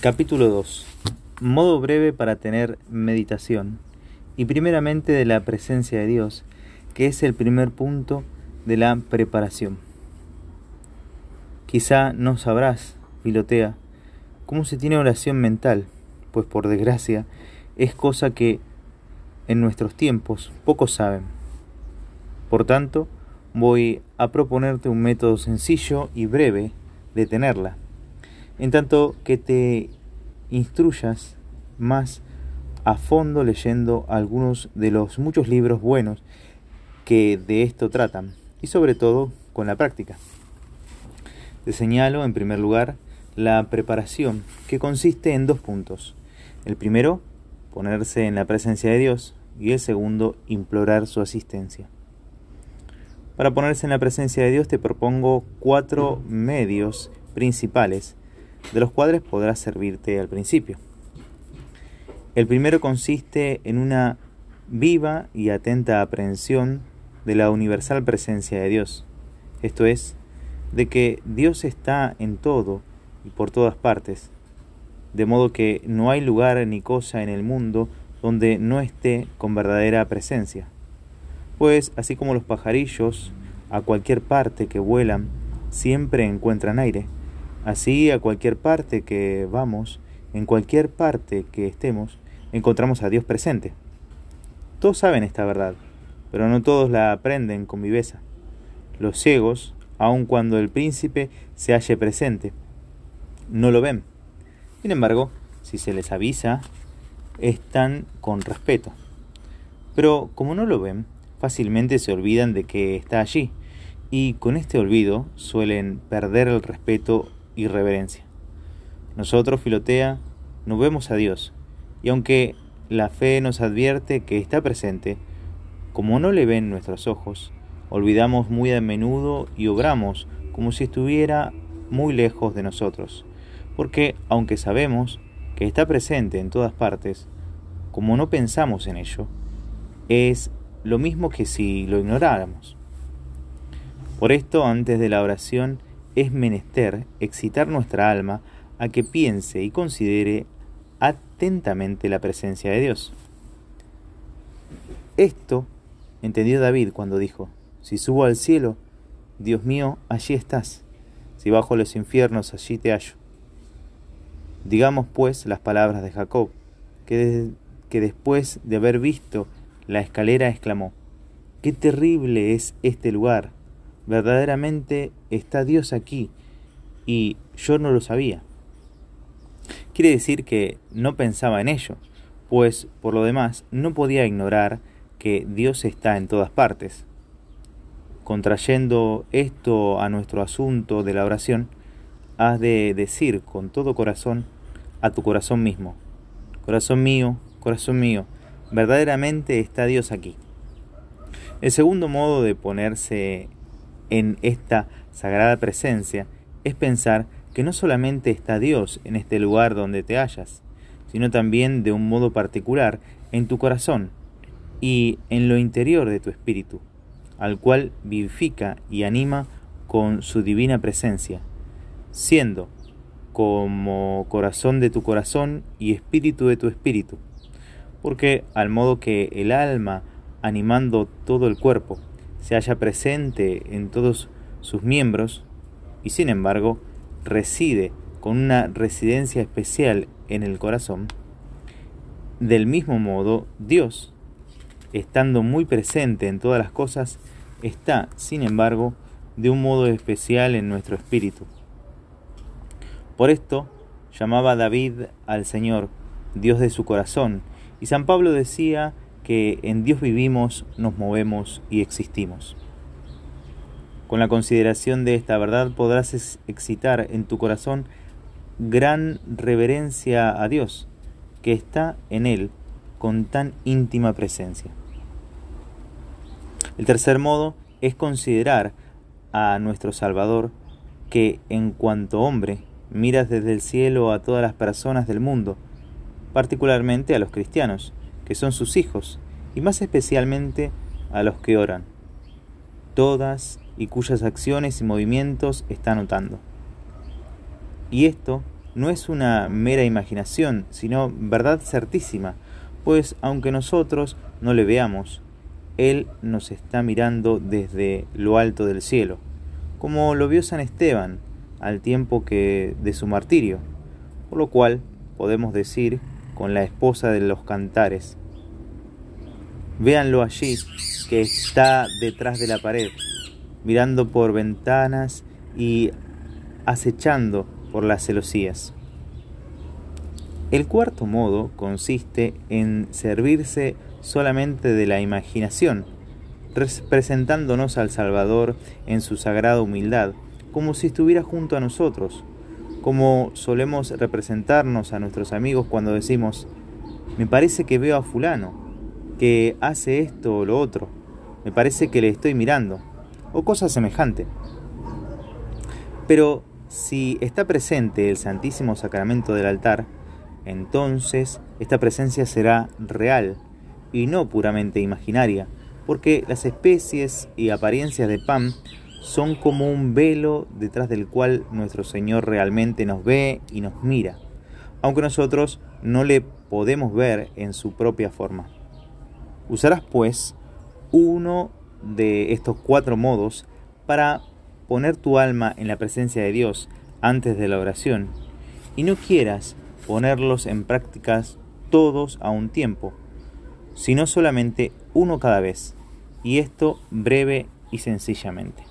Capítulo 2. Modo breve para tener meditación. Y primeramente de la presencia de Dios, que es el primer punto de la preparación. Quizá no sabrás, pilotea, cómo se tiene oración mental, pues por desgracia es cosa que en nuestros tiempos pocos saben. Por tanto, voy a proponerte un método sencillo y breve de tenerla en tanto que te instruyas más a fondo leyendo algunos de los muchos libros buenos que de esto tratan y sobre todo con la práctica. Te señalo en primer lugar la preparación que consiste en dos puntos. El primero, ponerse en la presencia de Dios y el segundo, implorar su asistencia. Para ponerse en la presencia de Dios te propongo cuatro medios principales de los cuales podrás servirte al principio. El primero consiste en una viva y atenta aprehensión de la universal presencia de Dios, esto es, de que Dios está en todo y por todas partes, de modo que no hay lugar ni cosa en el mundo donde no esté con verdadera presencia. Pues así como los pajarillos, a cualquier parte que vuelan, siempre encuentran aire, Así, a cualquier parte que vamos, en cualquier parte que estemos, encontramos a Dios presente. Todos saben esta verdad, pero no todos la aprenden con viveza. Los ciegos, aun cuando el príncipe se halle presente, no lo ven. Sin embargo, si se les avisa, están con respeto. Pero como no lo ven, fácilmente se olvidan de que está allí, y con este olvido suelen perder el respeto y reverencia. Nosotros, Filotea, no vemos a Dios, y aunque la fe nos advierte que está presente, como no le ven nuestros ojos, olvidamos muy a menudo y obramos como si estuviera muy lejos de nosotros, porque aunque sabemos que está presente en todas partes, como no pensamos en ello, es lo mismo que si lo ignoráramos. Por esto, antes de la oración, es menester excitar nuestra alma a que piense y considere atentamente la presencia de Dios. Esto entendió David cuando dijo, si subo al cielo, Dios mío, allí estás, si bajo los infiernos, allí te hallo. Digamos pues las palabras de Jacob, que, que después de haber visto la escalera exclamó, qué terrible es este lugar, verdaderamente está Dios aquí y yo no lo sabía. Quiere decir que no pensaba en ello, pues por lo demás no podía ignorar que Dios está en todas partes. Contrayendo esto a nuestro asunto de la oración, has de decir con todo corazón a tu corazón mismo, corazón mío, corazón mío, verdaderamente está Dios aquí. El segundo modo de ponerse en esta sagrada presencia es pensar que no solamente está Dios en este lugar donde te hallas, sino también de un modo particular en tu corazón y en lo interior de tu espíritu, al cual vivifica y anima con su divina presencia, siendo como corazón de tu corazón y espíritu de tu espíritu, porque al modo que el alma animando todo el cuerpo, se halla presente en todos sus miembros y sin embargo reside con una residencia especial en el corazón, del mismo modo Dios, estando muy presente en todas las cosas, está, sin embargo, de un modo especial en nuestro espíritu. Por esto llamaba David al Señor Dios de su corazón, y San Pablo decía que en Dios vivimos, nos movemos y existimos. Con la consideración de esta verdad podrás excitar en tu corazón gran reverencia a Dios, que está en Él con tan íntima presencia. El tercer modo es considerar a nuestro Salvador, que en cuanto hombre miras desde el cielo a todas las personas del mundo, particularmente a los cristianos, que son sus hijos, y más especialmente a los que oran, todas y cuyas acciones y movimientos está notando. Y esto no es una mera imaginación, sino verdad certísima, pues aunque nosotros no le veamos, Él nos está mirando desde lo alto del cielo, como lo vio San Esteban al tiempo que de su martirio, por lo cual podemos decir con la esposa de los cantares, véanlo allí, que está detrás de la pared, mirando por ventanas y acechando por las celosías. El cuarto modo consiste en servirse solamente de la imaginación, presentándonos al Salvador en su sagrada humildad, como si estuviera junto a nosotros, como solemos representarnos a nuestros amigos cuando decimos, me parece que veo a fulano, que hace esto o lo otro, me parece que le estoy mirando, o cosa semejante. Pero si está presente el Santísimo Sacramento del altar, entonces esta presencia será real y no puramente imaginaria, porque las especies y apariencias de pan son como un velo detrás del cual nuestro Señor realmente nos ve y nos mira, aunque nosotros no le podemos ver en su propia forma. Usarás pues uno de estos cuatro modos para poner tu alma en la presencia de Dios antes de la oración y no quieras ponerlos en prácticas todos a un tiempo, sino solamente uno cada vez, y esto breve y sencillamente.